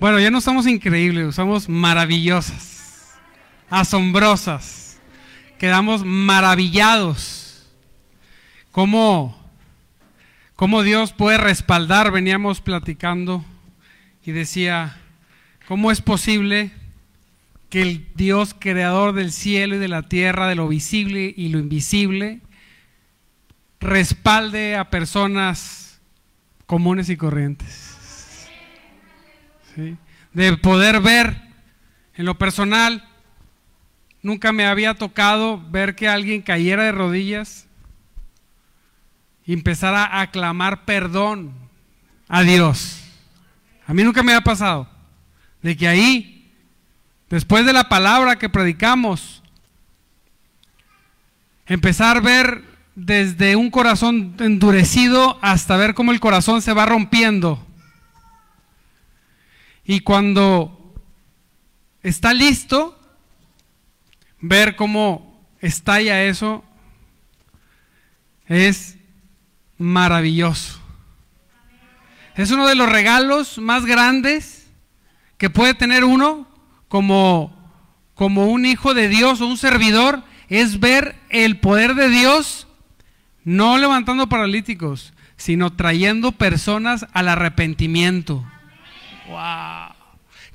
Bueno, ya no somos increíbles, somos maravillosas, asombrosas. Quedamos maravillados. ¿Cómo, cómo Dios puede respaldar? Veníamos platicando y decía, ¿cómo es posible que el Dios creador del cielo y de la tierra, de lo visible y lo invisible, respalde a personas comunes y corrientes? De poder ver en lo personal. Nunca me había tocado ver que alguien cayera de rodillas y empezara a clamar perdón a Dios. A mí nunca me ha pasado. De que ahí, después de la palabra que predicamos, empezar a ver desde un corazón endurecido hasta ver cómo el corazón se va rompiendo y cuando está listo, ver cómo estalla eso es maravilloso. Es uno de los regalos más grandes que puede tener uno como, como un hijo de Dios o un servidor, es ver el poder de Dios no levantando paralíticos, sino trayendo personas al arrepentimiento. Wow.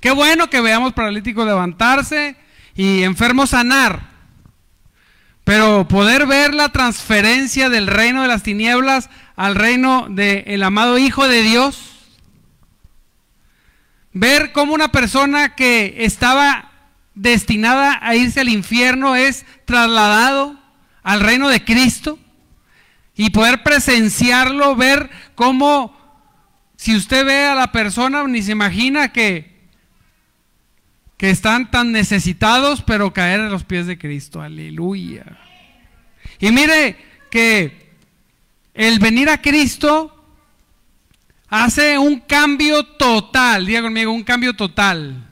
Qué bueno que veamos paralíticos levantarse y enfermos sanar. Pero poder ver la transferencia del reino de las tinieblas al reino del amado Hijo de Dios. Ver cómo una persona que estaba destinada a irse al infierno es trasladado al reino de Cristo. Y poder presenciarlo, ver cómo si usted ve a la persona, ni se imagina que, que están tan necesitados, pero caer a los pies de Cristo. Aleluya. Y mire que el venir a Cristo hace un cambio total. Diga conmigo, un cambio total.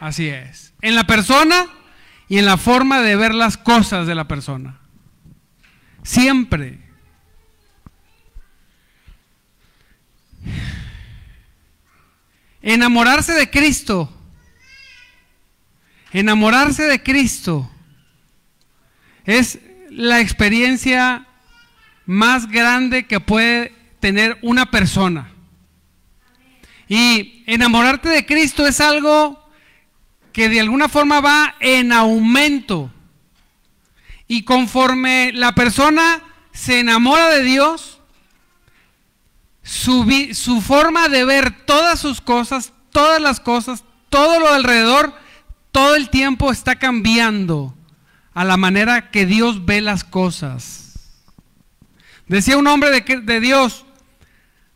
Así es. En la persona y en la forma de ver las cosas de la persona. Siempre. Enamorarse de Cristo. Enamorarse de Cristo es la experiencia más grande que puede tener una persona. Y enamorarte de Cristo es algo que de alguna forma va en aumento. Y conforme la persona se enamora de Dios, su, forma de ver todas sus cosas, todas las cosas, todo lo alrededor, todo el tiempo está cambiando a la manera que Dios ve las cosas. Decía un hombre de, de Dios,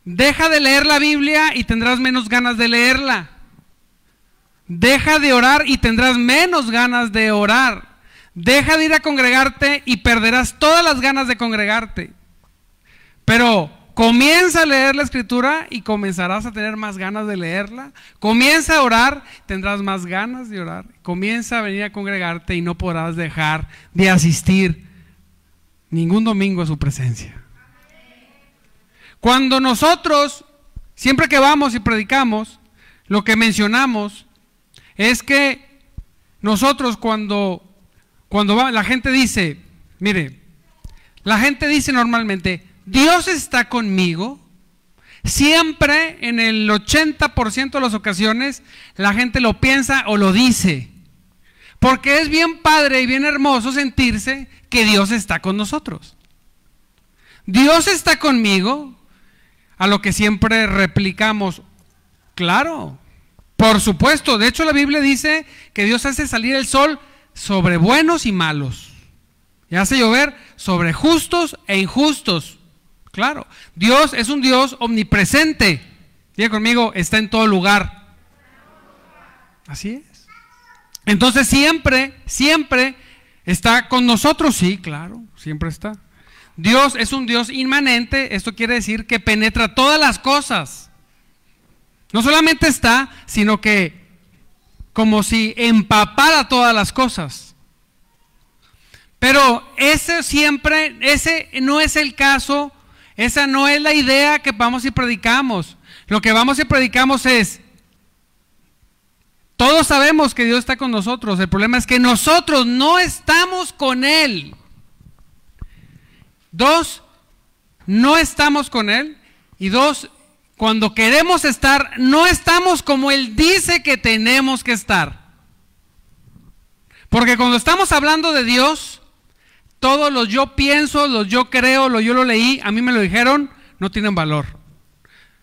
deja de leer la Biblia y tendrás menos ganas de leerla. Deja de orar y tendrás menos ganas de orar. Deja de ir a congregarte y perderás todas las ganas de congregarte. Pero Comienza a leer la escritura y comenzarás a tener más ganas de leerla. Comienza a orar, tendrás más ganas de orar. Comienza a venir a congregarte y no podrás dejar de asistir ningún domingo a su presencia. Cuando nosotros, siempre que vamos y predicamos, lo que mencionamos es que nosotros cuando, cuando la gente dice, mire, la gente dice normalmente, Dios está conmigo. Siempre, en el 80% de las ocasiones, la gente lo piensa o lo dice. Porque es bien padre y bien hermoso sentirse que Dios está con nosotros. Dios está conmigo, a lo que siempre replicamos, claro, por supuesto, de hecho la Biblia dice que Dios hace salir el sol sobre buenos y malos, y hace llover sobre justos e injustos. Claro, Dios es un Dios omnipresente. Diga conmigo, está en todo lugar. Así es. Entonces siempre, siempre está con nosotros, sí, claro, siempre está. Dios es un Dios inmanente, esto quiere decir que penetra todas las cosas. No solamente está, sino que como si empapara todas las cosas. Pero ese siempre, ese no es el caso esa no es la idea que vamos y predicamos. Lo que vamos y predicamos es, Todos sabemos que Dios está con nosotros. El problema es que nosotros no estamos con Él. Dos, no estamos con Él. Y dos, cuando queremos estar, no estamos como Él dice que tenemos que estar. Porque cuando estamos hablando de Dios, todos los yo pienso, los yo creo, los yo lo leí, a mí me lo dijeron, no tienen valor.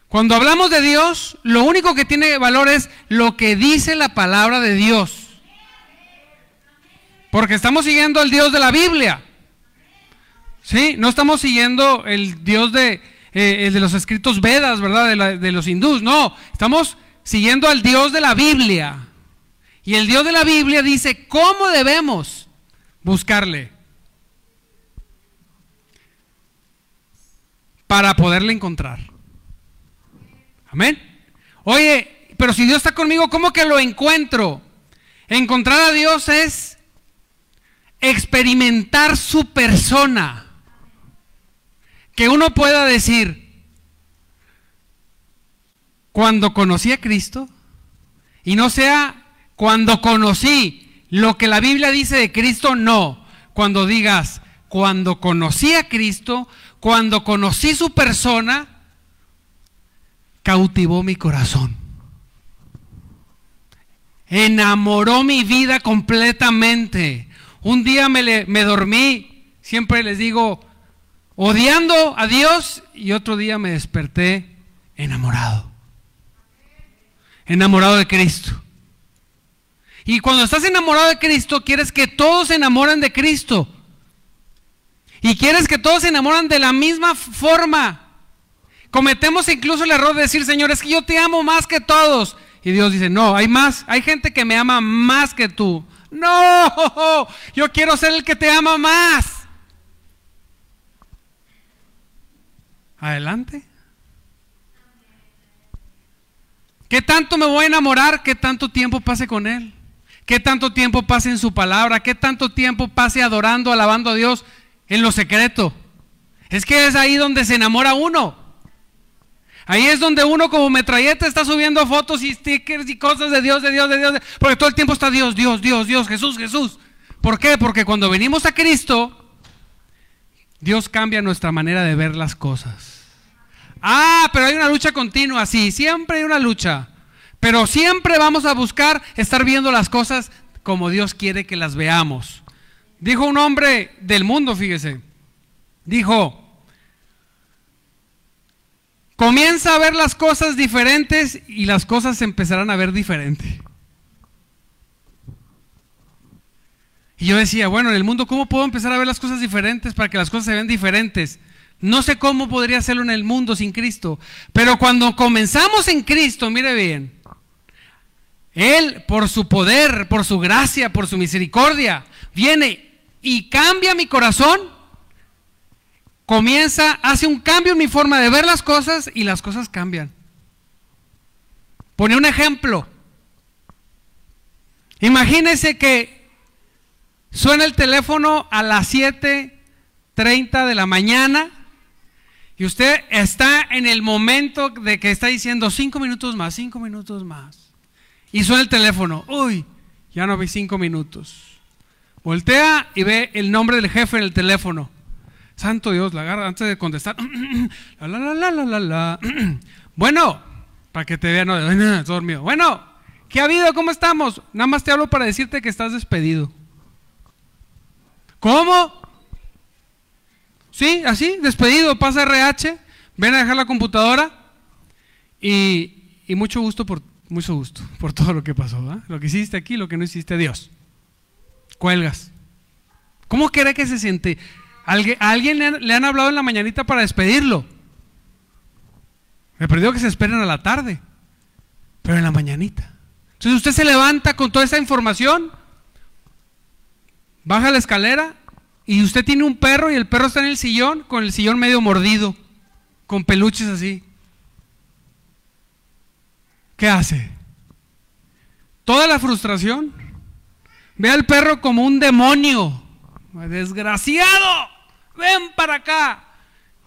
Cuando hablamos de Dios, lo único que tiene valor es lo que dice la palabra de Dios. Porque estamos siguiendo al Dios de la Biblia. ¿Sí? No estamos siguiendo el Dios de, eh, de los escritos Vedas, ¿verdad? De, de los hindús. No, estamos siguiendo al Dios de la Biblia. Y el Dios de la Biblia dice cómo debemos buscarle. Para poderle encontrar. Amén. Oye, pero si Dios está conmigo, ¿cómo que lo encuentro? Encontrar a Dios es experimentar su persona. Que uno pueda decir, cuando conocí a Cristo, y no sea cuando conocí lo que la Biblia dice de Cristo, no. Cuando digas, cuando conocí a Cristo, cuando conocí su persona, cautivó mi corazón. Enamoró mi vida completamente. Un día me, me dormí, siempre les digo, odiando a Dios y otro día me desperté enamorado. Enamorado de Cristo. Y cuando estás enamorado de Cristo, quieres que todos se enamoren de Cristo. Y quieres que todos se enamoran de la misma forma. Cometemos incluso el error de decir, Señor, es que yo te amo más que todos. Y Dios dice, no, hay más, hay gente que me ama más que tú. No, yo quiero ser el que te ama más. Adelante. ¿Qué tanto me voy a enamorar? ¿Qué tanto tiempo pase con Él? ¿Qué tanto tiempo pase en su palabra? ¿Qué tanto tiempo pase adorando, alabando a Dios? En lo secreto. Es que es ahí donde se enamora uno. Ahí es donde uno como metralleta está subiendo fotos y stickers y cosas de Dios, de Dios, de Dios. Porque todo el tiempo está Dios, Dios, Dios, Dios, Jesús, Jesús. ¿Por qué? Porque cuando venimos a Cristo, Dios cambia nuestra manera de ver las cosas. Ah, pero hay una lucha continua, sí, siempre hay una lucha. Pero siempre vamos a buscar estar viendo las cosas como Dios quiere que las veamos. Dijo un hombre del mundo, fíjese. Dijo, comienza a ver las cosas diferentes y las cosas se empezarán a ver diferente. Y yo decía, bueno, en el mundo, ¿cómo puedo empezar a ver las cosas diferentes para que las cosas se vean diferentes? No sé cómo podría hacerlo en el mundo sin Cristo. Pero cuando comenzamos en Cristo, mire bien, Él, por su poder, por su gracia, por su misericordia, viene y cambia mi corazón, comienza, hace un cambio en mi forma de ver las cosas y las cosas cambian. Pone un ejemplo. Imagínese que suena el teléfono a las 7:30 de la mañana y usted está en el momento de que está diciendo cinco minutos más, cinco minutos más. Y suena el teléfono. Uy, ya no vi cinco minutos. Voltea y ve el nombre del jefe en el teléfono. Santo Dios, la agarra antes de contestar. la, la, la, la, la, bueno, para que te vean, no, dormido. Bueno, ¿qué ha habido? ¿Cómo estamos? Nada más te hablo para decirte que estás despedido. ¿Cómo? Sí, así, despedido, pasa RH, ven a dejar la computadora y, y mucho gusto por mucho gusto por todo lo que pasó, lo que hiciste aquí, lo que no hiciste, Dios cuelgas. ¿Cómo cree que se siente? ¿A alguien le han, hablado en la mañanita para despedirlo? Me perdió que se esperen a la tarde, pero en la mañanita. Entonces usted se levanta con toda esa información, baja la escalera y usted tiene un perro y el perro está en el sillón con el sillón medio mordido, con peluches así. ¿Qué hace? Toda la frustración Ve al perro como un demonio. Desgraciado, ven para acá.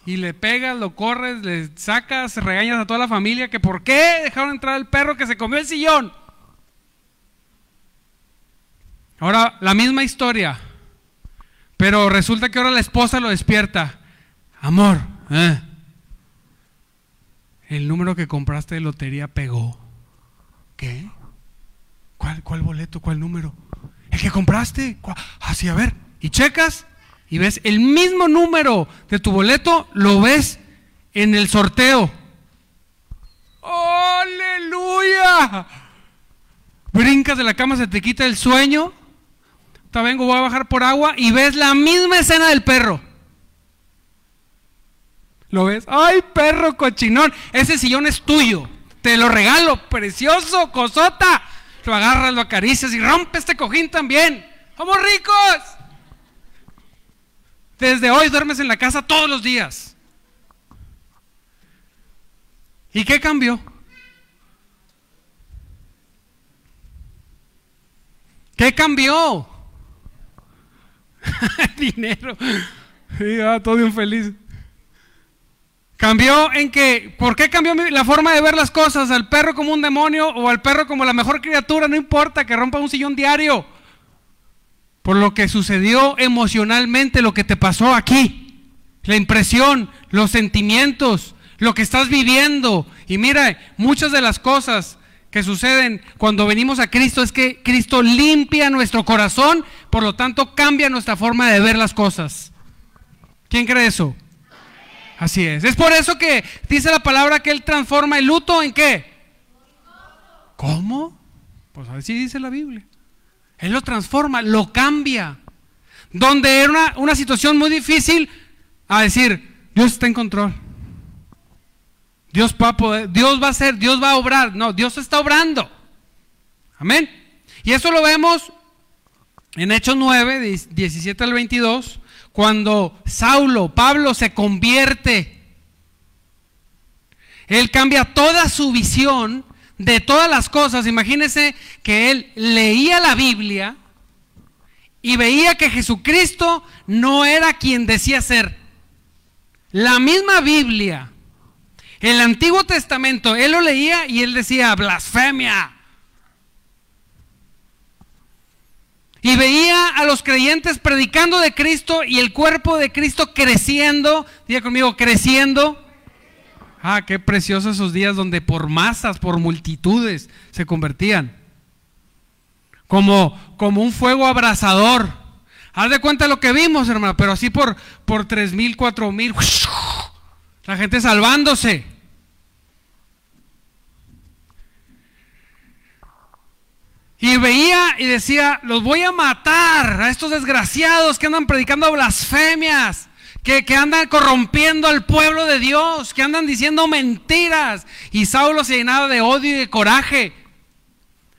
Y le pegas, lo corres, le sacas, regañas a toda la familia que por qué dejaron entrar al perro que se comió el sillón. Ahora, la misma historia, pero resulta que ahora la esposa lo despierta. Amor, ¿eh? el número que compraste de lotería pegó. ¿Qué? ¿Cuál, cuál boleto? ¿Cuál número? El que compraste. Así, ah, a ver. Y checas y ves el mismo número de tu boleto, lo ves en el sorteo. ¡Aleluya! Brincas de la cama, se te quita el sueño. Te vengo, voy a bajar por agua y ves la misma escena del perro. ¿Lo ves? ¡Ay, perro cochinón! Ese sillón es tuyo. Te lo regalo, precioso, cosota. Lo agarras, lo acaricias y rompe este cojín también. ¡Somos ricos! Desde hoy duermes en la casa todos los días. ¿Y qué cambió? ¿Qué cambió? Dinero. Y ah, todo bien feliz. Cambió en que, ¿por qué cambió la forma de ver las cosas? ¿Al perro como un demonio o al perro como la mejor criatura? No importa que rompa un sillón diario. Por lo que sucedió emocionalmente, lo que te pasó aquí. La impresión, los sentimientos, lo que estás viviendo. Y mira, muchas de las cosas que suceden cuando venimos a Cristo es que Cristo limpia nuestro corazón, por lo tanto cambia nuestra forma de ver las cosas. ¿Quién cree eso? Así es. Es por eso que dice la palabra que Él transforma el luto en qué? ¿Cómo? Pues así dice la Biblia. Él lo transforma, lo cambia. Donde era una, situación muy difícil, a decir, Dios está en control. Dios va a poder, Dios va a ser, Dios va a obrar. No, Dios está obrando. Amén. Y eso lo vemos en Hechos 9, 17 al 22, cuando Saulo, Pablo se convierte, él cambia toda su visión de todas las cosas. Imagínense que él leía la Biblia y veía que Jesucristo no era quien decía ser. La misma Biblia, el Antiguo Testamento, él lo leía y él decía blasfemia, Y veía a los creyentes predicando de Cristo y el cuerpo de Cristo creciendo. Diga conmigo, creciendo. Ah, qué preciosos esos días donde por masas, por multitudes se convertían. Como, como un fuego abrasador. Haz de cuenta lo que vimos, hermano, pero así por, por tres mil, cuatro mil. La gente salvándose. Y veía y decía, los voy a matar a estos desgraciados que andan predicando blasfemias, que, que, andan corrompiendo al pueblo de Dios, que andan diciendo mentiras. Y Saulo se llenaba de odio y de coraje.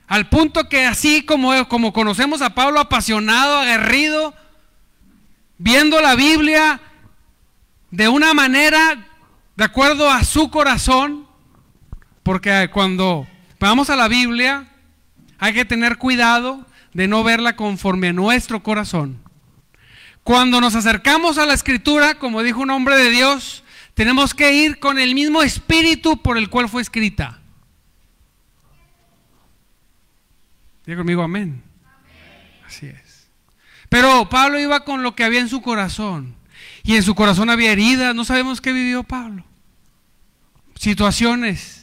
Al punto que así como, como conocemos a Pablo apasionado, aguerrido, viendo la Biblia de una manera de acuerdo a su corazón, porque cuando vamos a la Biblia, hay que tener cuidado de no verla conforme a nuestro corazón. Cuando nos acercamos a la escritura, como dijo un hombre de Dios, tenemos que ir con el mismo espíritu por el cual fue escrita. Diga conmigo amén. Así es. Pero Pablo iba con lo que había en su corazón. Y en su corazón había heridas. No sabemos qué vivió Pablo. Situaciones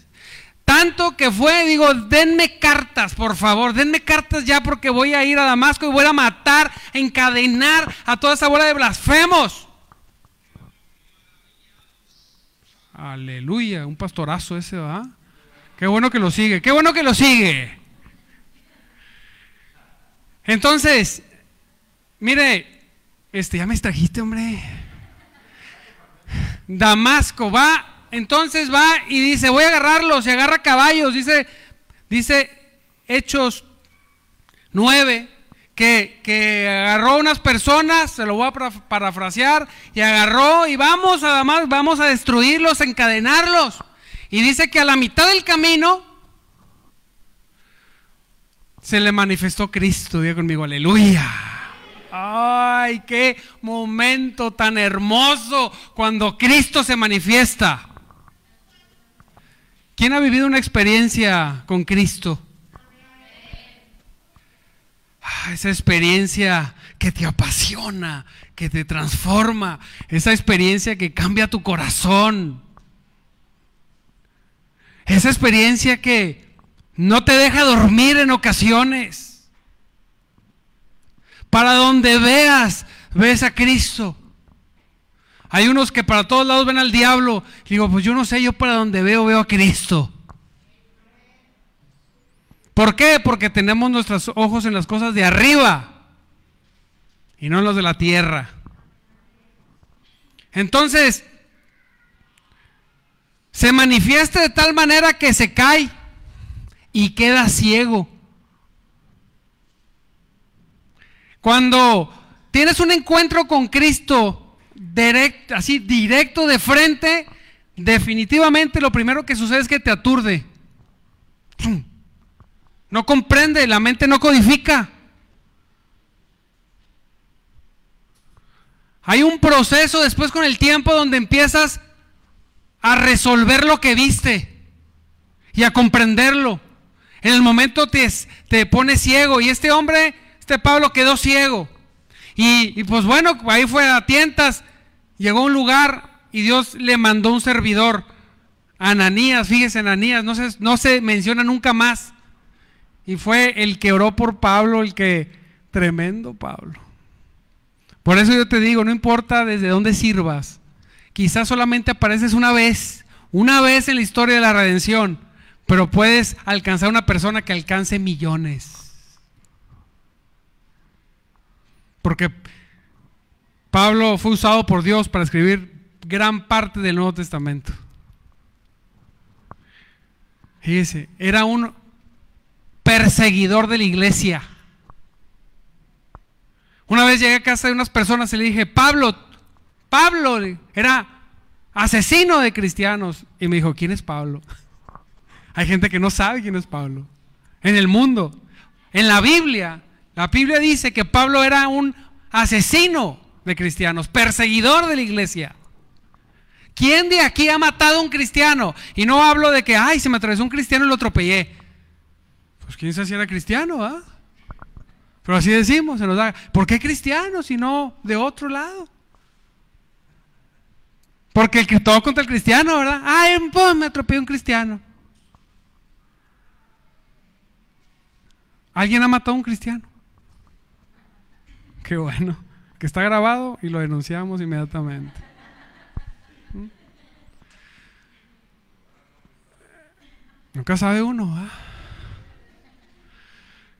tanto que fue, digo, denme cartas, por favor, denme cartas ya porque voy a ir a Damasco y voy a matar, encadenar a toda esa bola de blasfemos. Aleluya, un pastorazo ese, ¿va? Qué bueno que lo sigue, qué bueno que lo sigue. Entonces, mire, este, ya me extrajiste, hombre. Damasco va entonces va y dice, voy a agarrarlos, y agarra caballos, dice, dice Hechos 9, que, que, agarró unas personas, se lo voy a parafrasear, y agarró y vamos además, vamos a destruirlos, encadenarlos. Y dice que a la mitad del camino se le manifestó Cristo, diga conmigo, aleluya. Ay, qué momento tan hermoso cuando Cristo se manifiesta. ¿Quién ha vivido una experiencia con Cristo? Ah, esa experiencia que te apasiona, que te transforma, esa experiencia que cambia tu corazón, esa experiencia que no te deja dormir en ocasiones. Para donde veas, ves a Cristo. Hay unos que para todos lados ven al diablo. digo, pues yo no sé, yo para donde veo, veo a Cristo. ¿Por qué? Porque tenemos nuestros ojos en las cosas de arriba y no en los de la tierra. Entonces, se manifiesta de tal manera que se cae y queda ciego. Cuando tienes un encuentro con Cristo directo, así directo de frente, definitivamente lo primero que sucede es que te aturde. No comprende, la mente no codifica. Hay un proceso después con el tiempo donde empiezas a resolver lo que viste y a comprenderlo. En el momento te, te pones ciego y este hombre, este Pablo quedó ciego. Y, pues bueno, ahí fue a tientas, llegó a un lugar y Dios le mandó un servidor, Ananías, fíjese Ananías, no se, menciona nunca más. Y fue el que oró por Pablo, el que, tremendo Pablo. Por eso yo te digo, no importa desde dónde sirvas, quizás solamente apareces una vez, una vez en la historia de la redención, pero puedes alcanzar una persona que alcance millones. Porque Pablo fue usado por Dios para escribir gran parte del Nuevo Testamento. Fíjese, era un perseguidor de la iglesia. Una vez llegué a casa de unas personas y le dije, Pablo, Pablo era asesino de cristianos. Y me dijo, ¿quién es Pablo? Hay gente que no sabe quién es Pablo. En el mundo, en la Biblia, la Biblia dice que Pablo era un asesino de cristianos, perseguidor de la iglesia. ¿Quién de aquí ha matado a un cristiano? Y no hablo de que, ay, se me atravesó un cristiano y lo atropellé. Pues quién sabe si era cristiano, ¿ah? Pero así decimos, se nos da. ¿Por qué cristiano si no de otro lado? Porque el todo contra el cristiano, ¿verdad? Ay, pues me atropelló un cristiano. ¿Alguien ha matado a un cristiano? Qué bueno. Que está grabado y lo denunciamos inmediatamente. ¿Mm? Nunca sabe uno.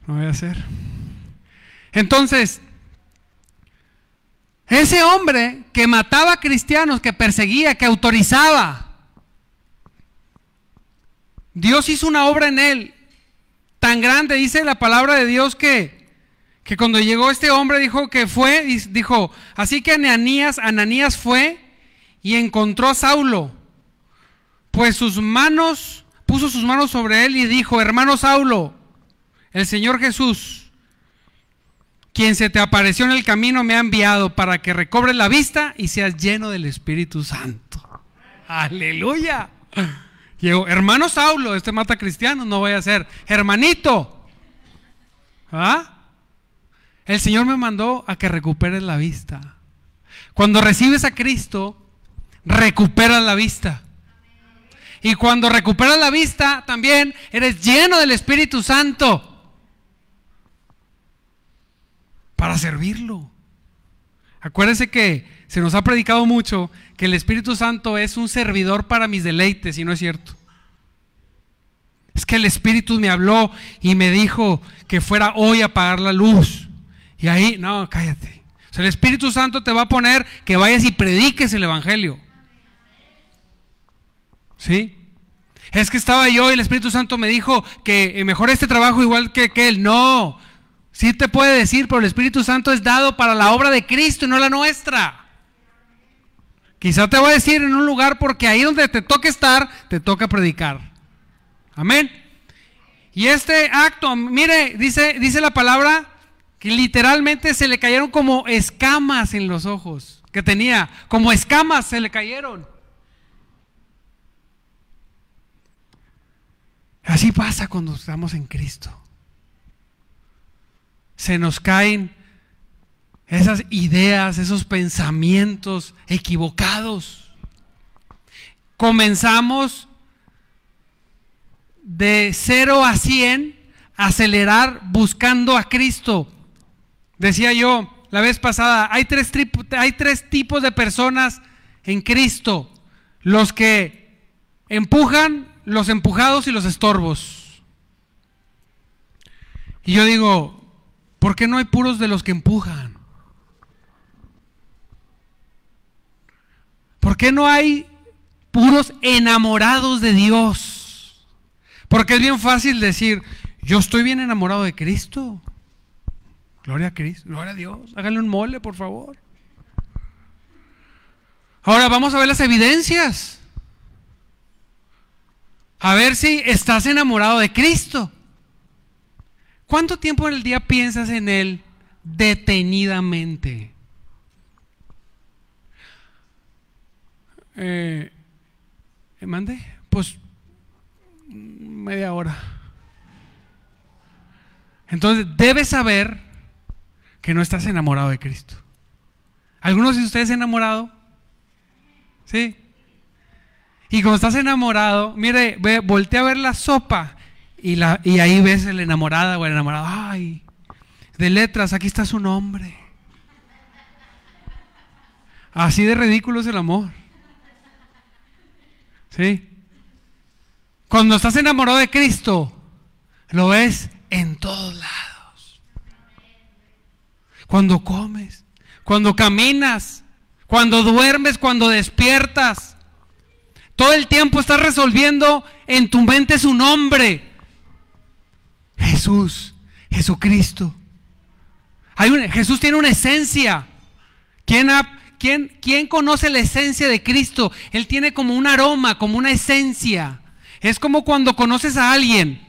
No voy a hacer. Entonces, ese hombre que mataba a cristianos, que perseguía, que autorizaba, Dios hizo una obra en él tan grande, dice la palabra de Dios que, que cuando llegó este hombre dijo que fue, dijo, así que Ananías, Ananías fue y encontró a Saulo, pues sus manos, puso sus manos sobre él y dijo, hermano Saulo, el Señor Jesús, quien se te apareció en el camino, me ha enviado para que recobres la vista y seas lleno del Espíritu Santo. Aleluya. Llegó, hermano Saulo, este mata cristiano, no voy a ser. Hermanito, ¿ah? El Señor me mandó a que recuperes la vista. Cuando recibes a Cristo, recuperas la vista. Y cuando recuperas la vista, también eres lleno del Espíritu Santo. para servirlo. Acuérdense que se nos ha predicado mucho que el Espíritu Santo es un servidor para mis deleites y no es cierto. Es que el Espíritu me habló y me dijo que fuera hoy a apagar la luz. Y ahí, no, cállate. O sea, el Espíritu Santo te va a poner que vayas y prediques el Evangelio. ¿Sí? Es que estaba yo y el Espíritu Santo me dijo que mejor este trabajo igual que, él. No, Sí te puede decir, pero el Espíritu Santo es dado para la obra de Cristo y no la nuestra. Quizá te voy a decir en un lugar porque ahí donde te toca estar, te toca predicar. Amén. Y este acto, mire, dice, dice la palabra que literalmente se le cayeron como escamas en los ojos que tenía, como escamas se le cayeron. Así pasa cuando estamos en Cristo. se nos caen esas ideas, esos pensamientos equivocados. Comenzamos de 0 a 100, acelerar buscando a Cristo. Decía yo la vez pasada, hay tres, hay tres tipos de personas en Cristo. Los que empujan, los empujados y los estorbos. Y yo digo, ¿por qué no hay puros de los que empujan? ¿Por qué no hay puros enamorados de Dios? Porque es bien fácil decir, yo estoy bien enamorado de Cristo. Gloria a Cristo, gloria a Dios. Háganle un mole, por favor. Ahora vamos a ver las evidencias. A ver si estás enamorado de Cristo. ¿Cuánto tiempo en el día piensas en Él detenidamente? Eh, ¿Mande? Pues media hora. Entonces debes saber que no estás enamorado de Cristo. ¿Algunos de ustedes enamorado? ¿Sí? Y cuando estás enamorado, mire, ve, voltea a ver la sopa y, ahí ves el enamorada o el enamorado. Ay, de letras, aquí está su nombre. Así de ridículo es el amor. ¿Sí? Cuando estás enamorado de Cristo, lo ves en todos lados. Cuando comes, cuando caminas, cuando duermes, cuando despiertas. Todo el tiempo estás resolviendo en tu mente su nombre. Jesús, Jesucristo. Hay Jesús tiene una esencia. ¿Quién, quién, ¿Quién conoce la esencia de Cristo? Él tiene como un aroma, como una esencia. Es como cuando conoces a alguien.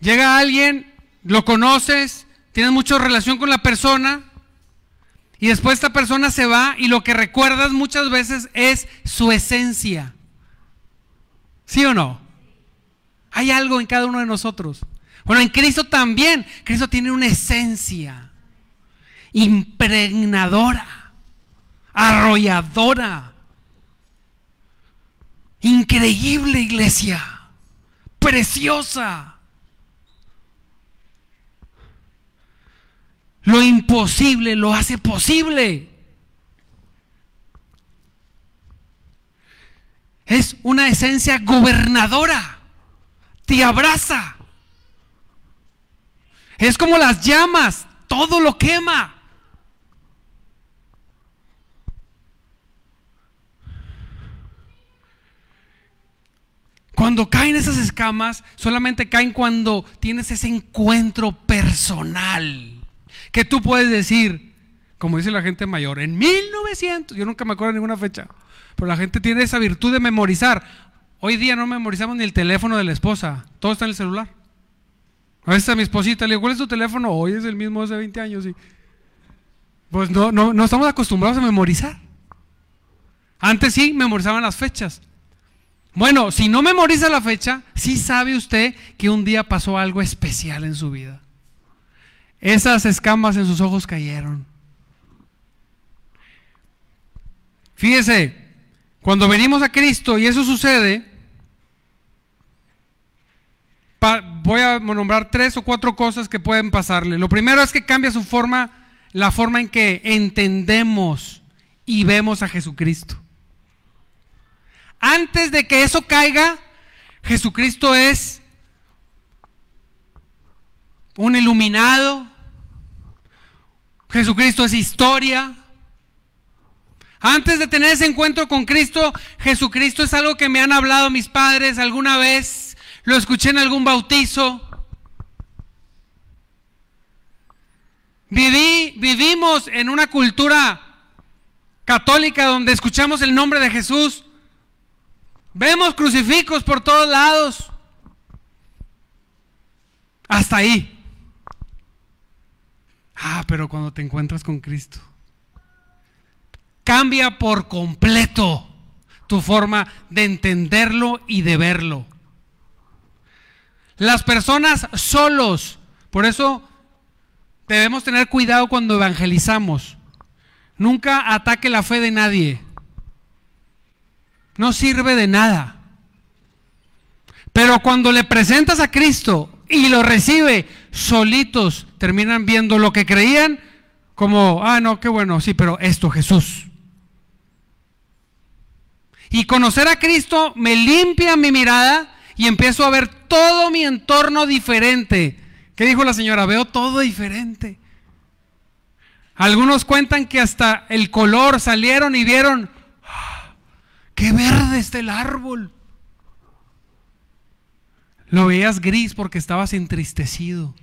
Llega alguien, lo conoces, tienes mucha relación con la persona y después esta persona se va y lo que recuerdas muchas veces es su esencia. ¿Sí o no? Hay algo en cada uno de nosotros. Bueno, en Cristo también. Cristo tiene una esencia impregnadora, arrolladora, increíble iglesia, preciosa. Lo imposible lo hace posible. Es una esencia gobernadora. Te abraza. Es como las llamas. Todo lo quema. Cuando caen esas escamas, solamente caen cuando tienes ese encuentro personal que tú puedes decir, como dice la gente mayor, en 1900, yo nunca me acuerdo de ninguna fecha, pero la gente tiene esa virtud de memorizar. Hoy día no memorizamos ni el teléfono de la esposa, todo está en el celular. A veces a mi esposita le digo, ¿cuál es tu teléfono? Hoy es el mismo hace 20 años. Pues no, no, no estamos acostumbrados a memorizar. Antes sí memorizaban las fechas. Bueno, si no memoriza la fecha, sí sabe usted que un día pasó algo especial en su vida. Esas escamas en sus ojos cayeron. Fíjese, cuando venimos a Cristo y eso sucede, voy a nombrar tres o cuatro cosas que pueden pasarle. Lo primero es que cambia su forma, la forma en que entendemos y vemos a Jesucristo. Antes de que eso caiga, Jesucristo es un iluminado. Jesucristo es historia. Antes de tener ese encuentro con Cristo, Jesucristo es algo que me han hablado mis padres alguna vez, lo escuché en algún bautizo. Viví, vivimos en una cultura católica donde escuchamos el nombre de Jesús. Vemos crucifijos por todos lados. Hasta ahí. Ah, pero cuando te encuentras con Cristo, cambia por completo tu forma de entenderlo y de verlo. Las personas solos Por eso debemos tener cuidado cuando evangelizamos. Nunca ataque la fe de nadie. No sirve de nada. Pero cuando le presentas a Cristo y lo recibe, solitos terminan viendo lo que creían como, ah, no, qué bueno, sí, pero esto Jesús. Y conocer a Cristo me limpia mi mirada y empiezo a ver todo mi entorno diferente. ¿Qué dijo la señora? Veo todo diferente. Algunos cuentan que hasta el color salieron y vieron, ¡ah! qué verde está el árbol. Lo veías gris porque estabas entristecido.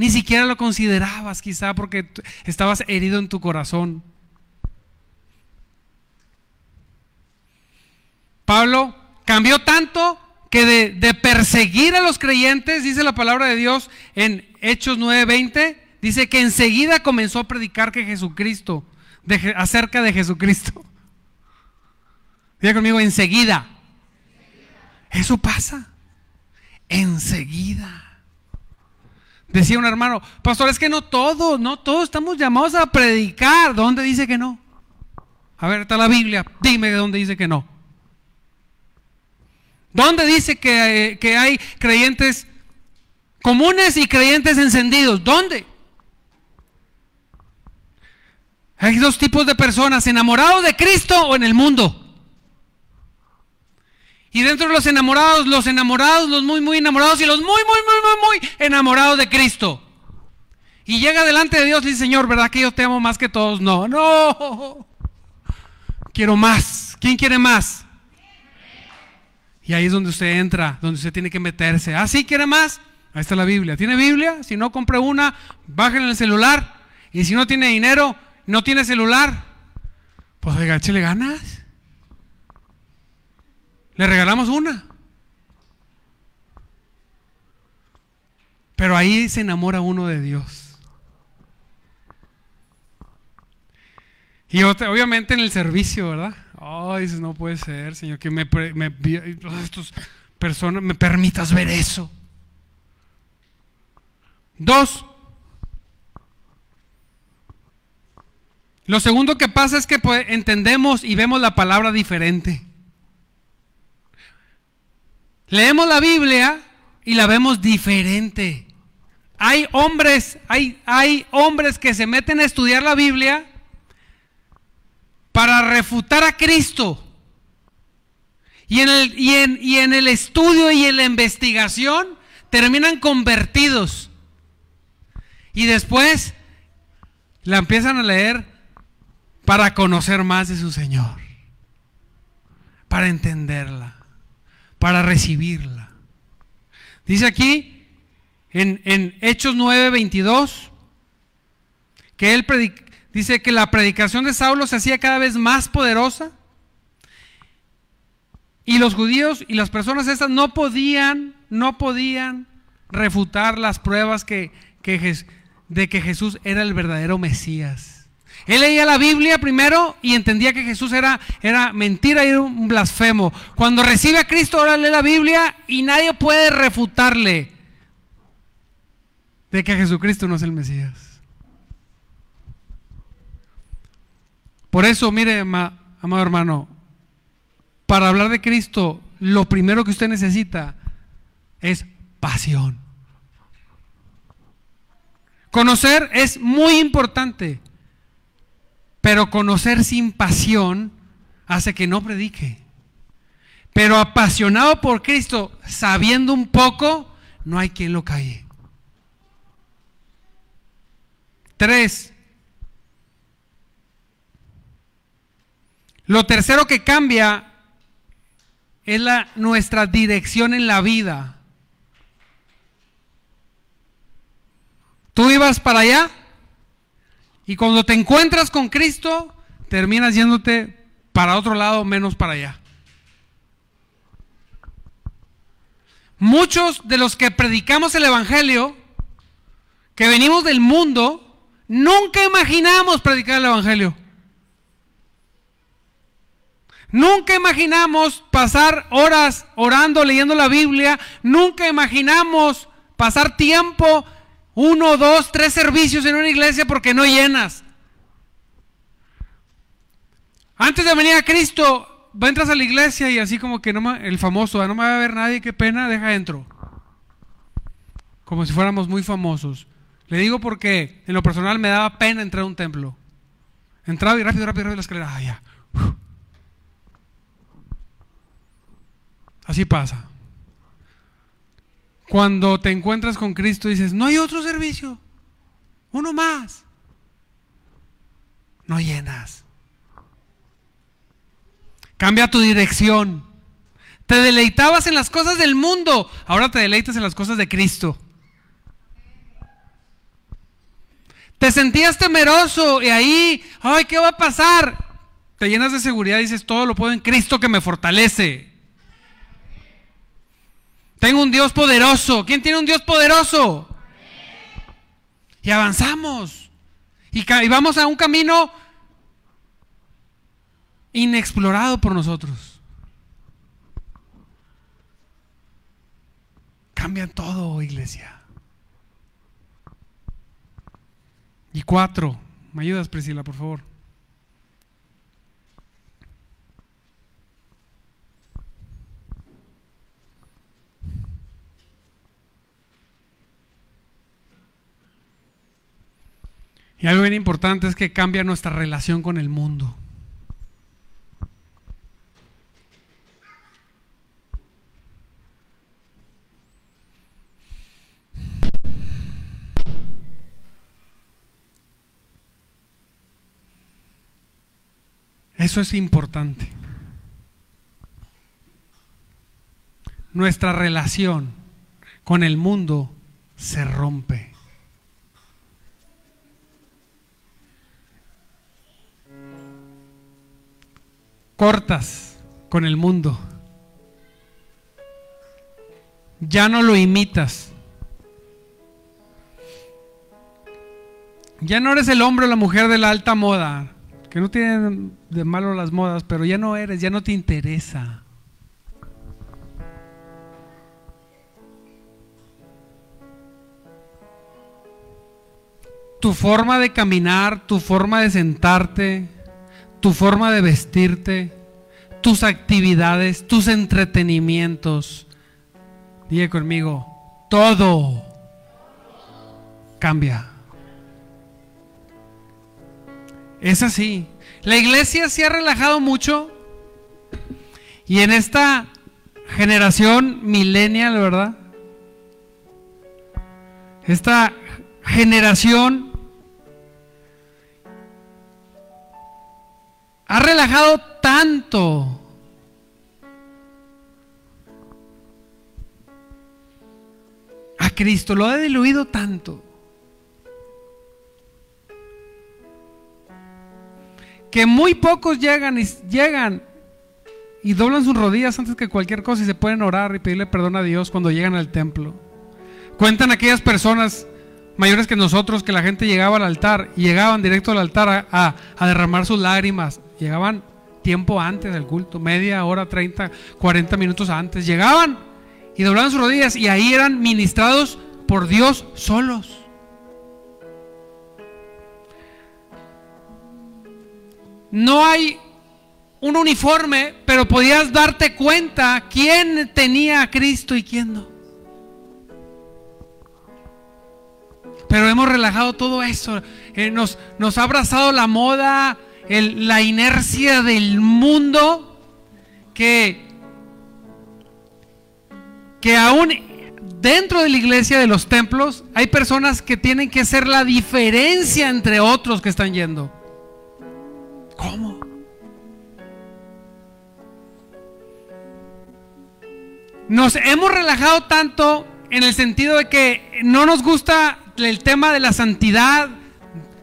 Ni siquiera lo considerabas quizá porque estabas herido en tu corazón. Pablo cambió tanto que de, perseguir a los creyentes, dice la palabra de Dios en Hechos 9:20, dice que enseguida comenzó a predicar que Jesucristo, acerca de Jesucristo. Diga conmigo, enseguida. Eso pasa. Enseguida. Decía un hermano, pastor, es que no todos, no todos estamos llamados a predicar. ¿Dónde dice que no? A ver, está la Biblia, dime de dónde dice que no. ¿Dónde dice que, que hay creyentes comunes y creyentes encendidos? ¿Dónde? Hay dos tipos de personas, enamorados de Cristo o en el mundo. Y dentro de los enamorados, los enamorados, los muy, muy enamorados y los muy, muy, muy, muy, muy enamorados de Cristo. Y llega delante de Dios y dice, Señor, ¿verdad que yo te amo más que todos? No, no. Quiero más. ¿Quién quiere más? Y ahí es donde usted entra, donde usted tiene que meterse. ¿Ah, sí quiere más? Ahí está la Biblia. ¿Tiene Biblia? Si no, compre una, en el celular. Y si no tiene dinero, no tiene celular, pues oiga, échale ganas. Le regalamos una. Pero ahí se enamora uno de Dios. Y obviamente en el servicio, ¿verdad? Oh, no puede ser, Señor, que me, me, estos personas me permitas ver eso. Dos. Lo segundo que pasa es que pues, entendemos y vemos la palabra diferente. Leemos la Biblia y la vemos diferente. Hay hombres, hay, hay hombres que se meten a estudiar la Biblia para refutar a Cristo. Y en, el, y, en, y en el estudio y en la investigación terminan convertidos. Y después la empiezan a leer para conocer más de su Señor, para entenderla, para recibirla. Dice aquí en, en Hechos 9:22 que él dice que la predicación de Saulo se hacía cada vez más poderosa y los judíos y las personas estas no podían, no podían refutar las pruebas que, de que Jesús era el verdadero Mesías. Él leía la Biblia primero y entendía que Jesús era, era mentira y era un blasfemo. Cuando recibe a Cristo, ahora lee la Biblia y nadie puede refutarle de que Jesucristo no es el Mesías. Por eso, mire, amado hermano, para hablar de Cristo, lo primero que usted necesita es pasión. Conocer es muy importante, pero conocer sin pasión hace que no predique. Pero apasionado por Cristo, sabiendo un poco, no hay quien lo calle. Tres, Lo tercero que cambia es la, nuestra dirección en la vida. Tú ibas para allá y cuando te encuentras con Cristo, terminas yéndote para otro lado, menos para allá. Muchos de los que predicamos el Evangelio, que venimos del mundo, nunca imaginamos predicar el Evangelio. Nunca imaginamos pasar horas orando, leyendo la Biblia. Nunca imaginamos pasar tiempo uno, dos, tres servicios en una iglesia porque no llenas. Antes de venir a Cristo, entras a la iglesia y así como que no el famoso, ah, no me va a ver nadie, qué pena, deja dentro. Como si fuéramos muy famosos. Le digo porque en lo personal me daba pena entrar a un templo. Entraba y rápido, rápido, rápido la escalera. Ah, ya. Así pasa. Cuando te encuentras con Cristo dices, no hay otro servicio, uno más. No llenas. Cambia tu dirección. Te deleitabas en las cosas del mundo, ahora te deleitas en las cosas de Cristo. Te sentías temeroso y ahí, ay, ¿qué va a pasar? Te llenas de seguridad y dices, todo lo puedo en Cristo que me fortalece. Tengo un Dios poderoso. ¿Quién tiene un Dios poderoso? Y avanzamos. Y, vamos a un camino inexplorado por nosotros. Cambia todo, iglesia. Y cuatro, ¿me ayudas Priscila, por favor? Y algo bien importante es que cambia nuestra relación con el mundo. Eso es importante. Nuestra relación con el mundo se rompe. Cortas con el mundo. Ya no lo imitas. Ya no eres el hombre o la mujer de la alta moda que no tienen de malo las modas, pero ya no eres, ya no te interesa. Tu forma de caminar, tu forma de sentarte, tu forma de vestirte, tus actividades, tus entretenimientos. Dije conmigo, todo cambia. Es así. La iglesia se ha relajado mucho y en esta generación millennial, ¿verdad? Esta generación ha relajado tanto a Cristo, lo ha diluido tanto. que muy pocos llegan y llegan y doblan sus rodillas antes que cualquier cosa y se pueden orar y pedirle perdón a Dios cuando llegan al templo. Cuentan aquellas personas mayores que nosotros que la gente llegaba al altar y llegaban directo al altar a, a derramar sus lágrimas. Llegaban tiempo antes del culto, media hora, 30, 40 minutos antes. Llegaban y doblaban sus rodillas y ahí eran ministrados por Dios solos. no hay un uniforme, pero podías darte cuenta quién tenía a Cristo y quién no. Pero hemos relajado todo eso. Eh, nos, nos, ha abrazado la moda, la inercia del mundo, que, que aún dentro de la iglesia de los templos hay personas que tienen que ser la diferencia entre otros que están yendo. ¿Cómo? Nos hemos relajado tanto en el sentido de que no nos gusta el tema de la santidad,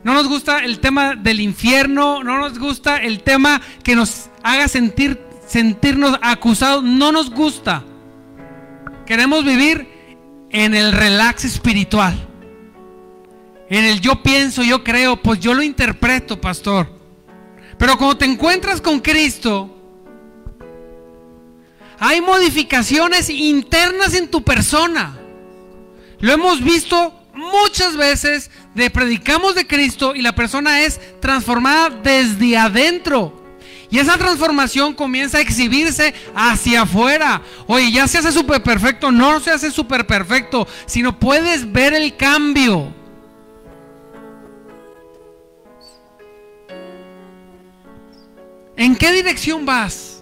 no nos gusta el tema del infierno, no nos gusta el tema que nos haga sentir sentirnos acusados, no nos gusta. Queremos vivir en el relax espiritual. En el yo pienso, yo creo, pues yo lo interpreto, pastor. Pero cuando te encuentras con Cristo, hay modificaciones internas en tu persona. Lo hemos visto muchas veces de predicamos de Cristo y la persona es transformada desde adentro. Y esa transformación comienza a exhibirse hacia afuera. Oye, ya se hace súper perfecto. No se hace súper perfecto, sino puedes ver el cambio. ¿En qué dirección vas?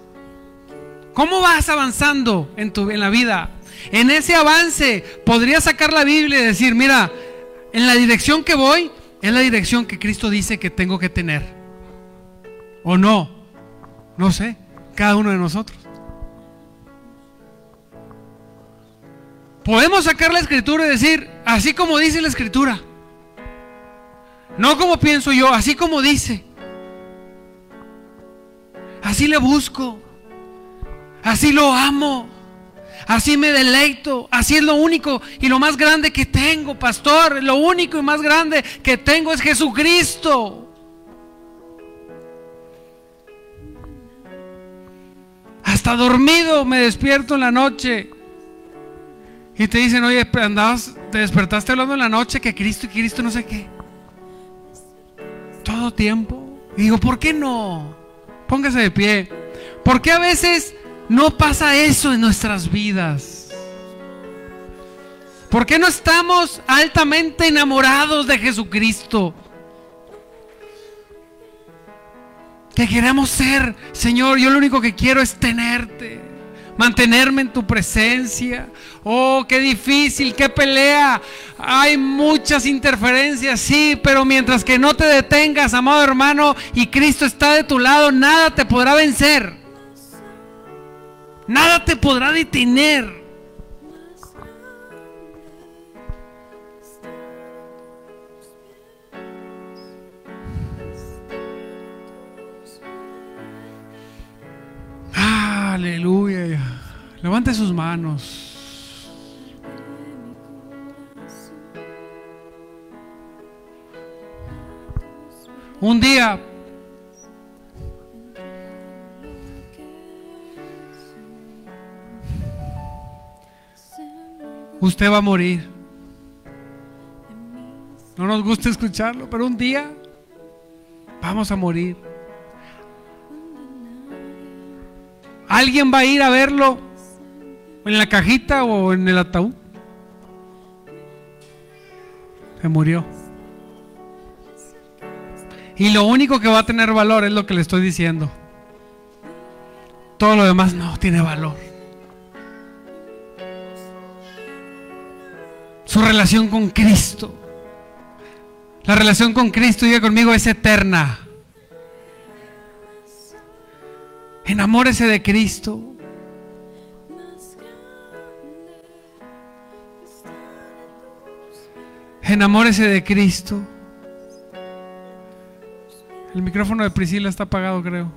¿Cómo vas avanzando en, tu, en la vida? En ese avance podría sacar la Biblia y decir, mira, en la dirección que voy es la dirección que Cristo dice que tengo que tener. ¿O no? No sé, cada uno de nosotros. Podemos sacar la escritura y decir, así como dice la escritura. No como pienso yo, así como dice. Así le busco. Así lo amo. Así me deleito. Así es lo único y lo más grande que tengo, pastor. Lo único y más grande que tengo es Jesucristo. Hasta dormido me despierto en la noche. Y te dicen, oye, andabas, te despertaste hablando en la noche que Cristo y Cristo no sé qué. Todo tiempo. Y digo, ¿por qué no? Póngase de pie. ¿Por qué a veces no pasa eso en nuestras vidas? ¿Por qué no estamos altamente enamorados de Jesucristo? Que queremos ser, Señor, yo lo único que quiero es tenerte, mantenerme en tu presencia. Oh, qué difícil, qué pelea. Hay muchas interferencias, sí, pero mientras que no te detengas, amado hermano, y Cristo está de tu lado, nada te podrá vencer. Nada te podrá detener. Aleluya. Levante sus manos. Un día usted va a morir. No nos gusta escucharlo, pero un día vamos a morir. ¿Alguien va a ir a verlo en la cajita o en el ataúd? Se murió. Y lo único que va a tener valor es lo que le estoy diciendo. Todo lo demás no tiene valor. Su relación con Cristo. La relación con Cristo, diga conmigo, es eterna. Enamórese de Cristo. Enamórese de Cristo. El micrófono de Priscila está apagado, creo.